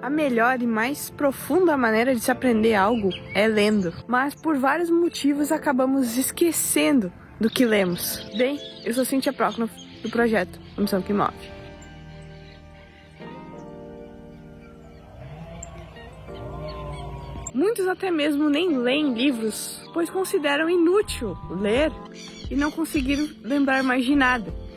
A melhor e mais profunda maneira de se aprender algo é lendo, mas por vários motivos acabamos esquecendo do que lemos. Bem, eu sou Cintia Procnoff do projeto Missão que Move. Muitos até mesmo nem leem livros, pois consideram inútil ler e não conseguiram lembrar mais de nada.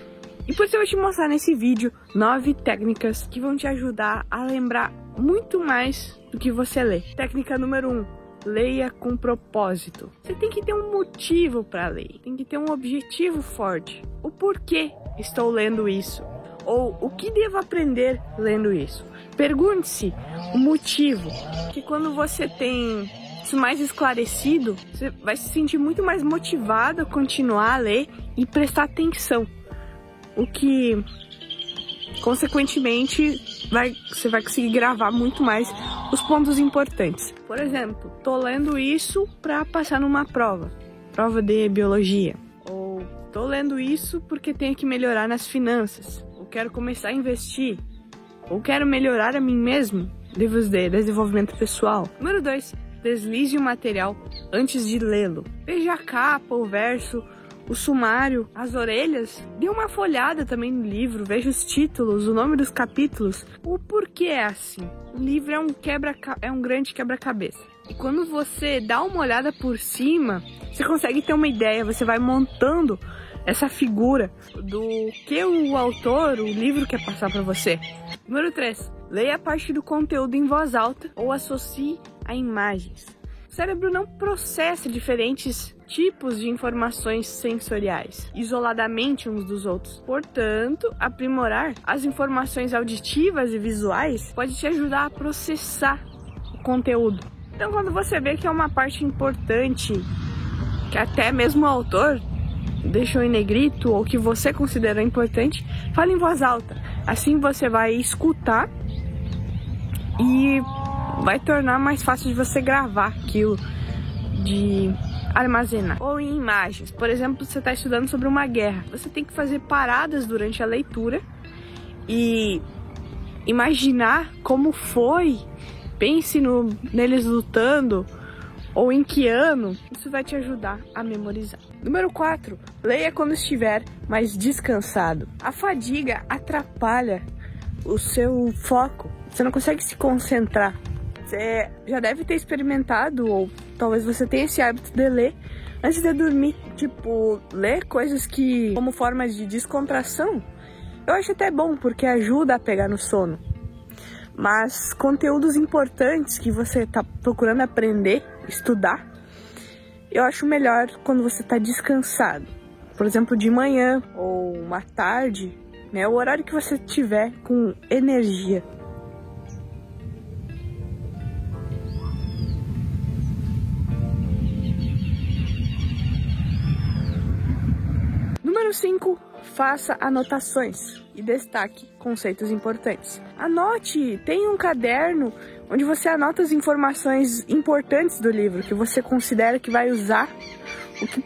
E por isso eu vou te mostrar nesse vídeo nove técnicas que vão te ajudar a lembrar muito mais do que você lê. Técnica número um, leia com propósito. Você tem que ter um motivo para ler, tem que ter um objetivo forte. O porquê estou lendo isso? Ou o que devo aprender lendo isso? Pergunte-se o motivo, que quando você tem isso mais esclarecido, você vai se sentir muito mais motivado a continuar a ler e prestar atenção. O que, consequentemente, vai, você vai conseguir gravar muito mais os pontos importantes. Por exemplo, tô lendo isso para passar numa prova, prova de biologia. Ou tô lendo isso porque tenho que melhorar nas finanças. Ou quero começar a investir ou quero melhorar a mim mesmo, livros de desenvolvimento pessoal. Número 2. Deslize o material antes de lê-lo. Veja a capa, o verso, o sumário, as orelhas. Dê uma folhada também no livro, veja os títulos, o nome dos capítulos. O porquê é assim. O livro é um, quebra, é um grande quebra-cabeça. E quando você dá uma olhada por cima, você consegue ter uma ideia, você vai montando essa figura do que o autor, o livro quer passar para você. Número 3. Leia parte do conteúdo em voz alta ou associe a imagens. O cérebro não processa diferentes tipos de informações sensoriais isoladamente uns dos outros. Portanto, aprimorar as informações auditivas e visuais pode te ajudar a processar o conteúdo. Então, quando você vê que é uma parte importante, que até mesmo o autor deixou em negrito ou que você considera importante, fale em voz alta. Assim você vai escutar e vai tornar mais fácil de você gravar aquilo, de armazenar. Ou em imagens. Por exemplo, você está estudando sobre uma guerra. Você tem que fazer paradas durante a leitura e imaginar como foi. Pense no, neles lutando ou em que ano, isso vai te ajudar a memorizar. Número 4. Leia quando estiver mais descansado. A fadiga atrapalha o seu foco. Você não consegue se concentrar. Você já deve ter experimentado, ou talvez você tenha esse hábito de ler antes de dormir. Tipo, ler coisas que, como forma de descontração, eu acho até bom, porque ajuda a pegar no sono. Mas conteúdos importantes que você está procurando aprender, estudar, eu acho melhor quando você está descansado. Por exemplo, de manhã ou uma tarde, né? O horário que você tiver com energia. 5, faça anotações e destaque conceitos importantes. Anote, tenha um caderno onde você anota as informações importantes do livro que você considera que vai usar, o que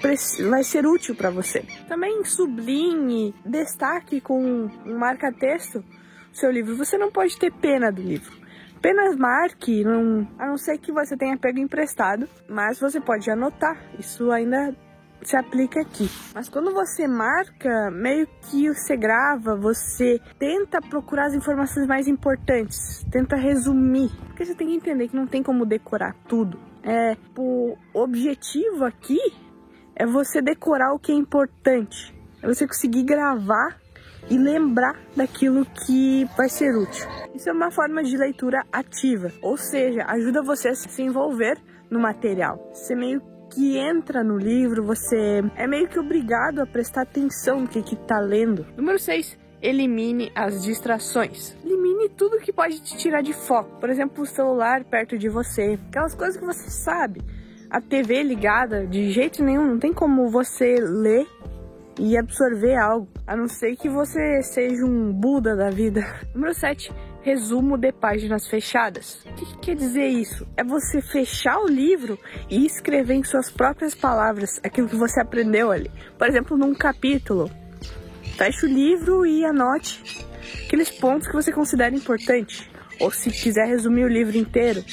vai ser útil para você. Também sublinhe, destaque com um marca-texto seu livro. Você não pode ter pena do livro. Apenas marque, não, a não ser que você tenha pego emprestado, mas você pode anotar. Isso ainda se aplica aqui. Mas quando você marca, meio que você grava, você tenta procurar as informações mais importantes, tenta resumir. Porque você tem que entender que não tem como decorar tudo. É, o objetivo aqui é você decorar o que é importante. É você conseguir gravar e lembrar daquilo que vai ser útil. Isso é uma forma de leitura ativa, ou seja, ajuda você a se envolver no material. Você meio que entra no livro, você é meio que obrigado a prestar atenção no que está lendo. Número 6. Elimine as distrações. Elimine tudo que pode te tirar de foco. Por exemplo, o celular perto de você. Aquelas coisas que você sabe. A TV ligada, de jeito nenhum, não tem como você ler e absorver algo, a não ser que você seja um Buda da vida. Número 7 resumo de páginas fechadas. O que, que, quer dizer isso? É você fechar o livro e escrever em suas próprias palavras aquilo que você aprendeu ali. Por exemplo, num capítulo. Feche o livro e anote aqueles pontos que você considera importante. ou se quiser resumir o livro inteiro.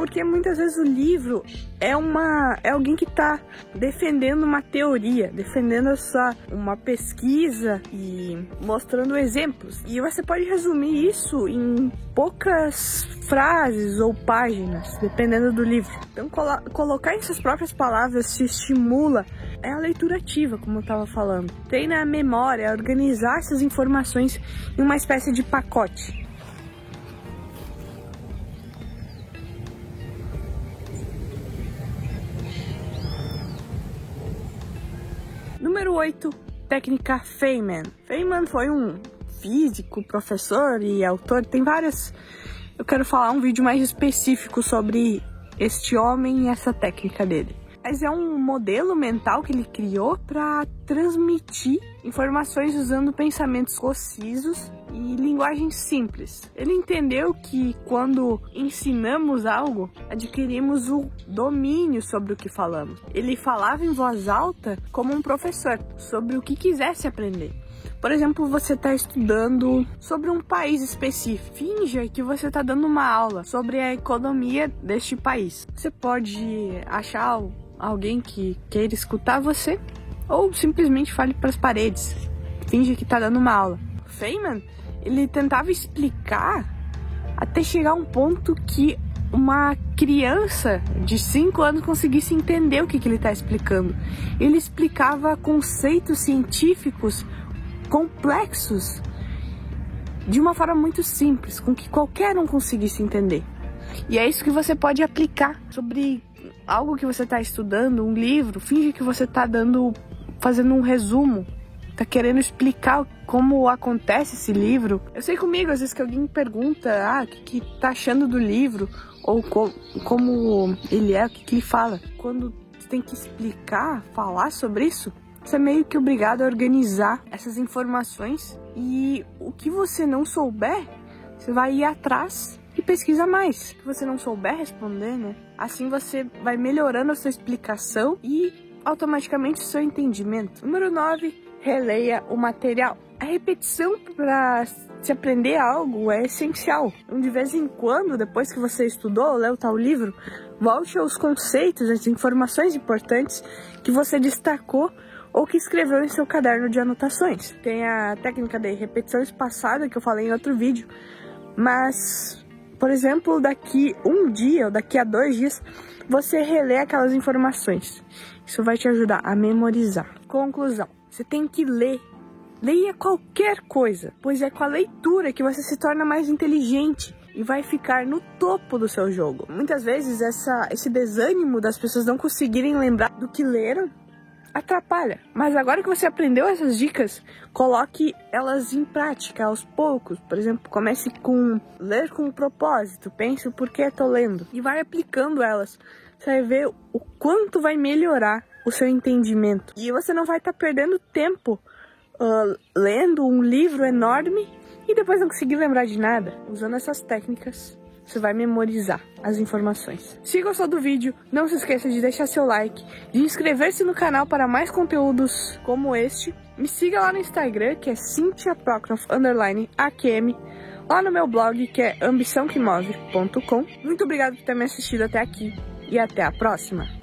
Porque muitas vezes o livro é uma é alguém que está defendendo uma teoria, defendendo essa uma pesquisa e mostrando exemplos. E você pode resumir isso em poucas frases ou páginas, dependendo do livro. Então colo colocar em suas próprias palavras te estimula é a leitura ativa, como eu estava falando. Treina a memória, organizar essas informações em uma espécie de pacote. Número 8, técnica Feynman. Feynman foi um físico, professor e autor, tem várias. Eu quero falar um vídeo mais específico sobre este homem e essa técnica dele mas é um modelo mental que ele criou para transmitir informações usando pensamentos concisos e linguagem simples. Ele entendeu que quando ensinamos algo, adquirimos o domínio sobre o que falamos. Ele falava em voz alta como um professor sobre o que quisesse aprender. Por exemplo, você está estudando sobre um país específico. Finja que você está dando uma aula sobre a economia deste país. Você pode achar alguém que queira escutar você ou simplesmente fale para as paredes. Finge que está dando uma aula. Feynman, ele tentava explicar até chegar a um ponto que uma criança de 5 anos conseguisse entender o que, que ele está explicando. Ele explicava conceitos científicos complexos de uma forma muito simples, com que qualquer um conseguisse entender. E é isso que você pode aplicar sobre algo que você está estudando, um livro, finge que você está dando, fazendo um resumo, tá querendo explicar como acontece esse livro. Eu sei comigo, às vezes que alguém pergunta, ah, o que, que tá achando do livro, ou co como ele é, o que, que ele fala. Quando tem que explicar, falar sobre isso, você é meio que obrigado a organizar essas informações. E o que você não souber, você vai ir atrás pesquisa mais. Se você não souber responder, né? Assim você vai melhorando a sua explicação e automaticamente o seu entendimento. Número 9, releia o material. A repetição para se aprender algo é essencial. Então, de vez em quando, depois que você estudou, leu tal livro, volte aos conceitos, às informações importantes que você destacou ou que escreveu em seu caderno de anotações. Tem a técnica de repetição espaçada que eu falei em outro vídeo, mas por exemplo, daqui um dia ou daqui a dois dias, você relê aquelas informações. Isso vai te ajudar a memorizar. Conclusão: você tem que ler. Leia qualquer coisa, pois é com a leitura que você se torna mais inteligente e vai ficar no topo do seu jogo. Muitas vezes essa, esse desânimo das pessoas não conseguirem lembrar do que leram atrapalha. Mas agora que você aprendeu essas dicas, coloque elas em prática aos poucos. Por exemplo, comece com ler com propósito, pense o porquê estou lendo e vai aplicando elas. Você vai ver o quanto vai melhorar o seu entendimento. E você não vai estar tá perdendo tempo uh, lendo um livro enorme e depois não conseguir lembrar de nada. Usando essas técnicas, você vai memorizar as informações. Se gostou do vídeo, não se esqueça de deixar seu like, de inscrever-se no canal para mais conteúdos como este. Me siga lá no Instagram, que é cynthiaprocroft_akm, lá no meu blog, que é ambiçãoquemove.com. Muito obrigado por ter me assistido até aqui e até a próxima!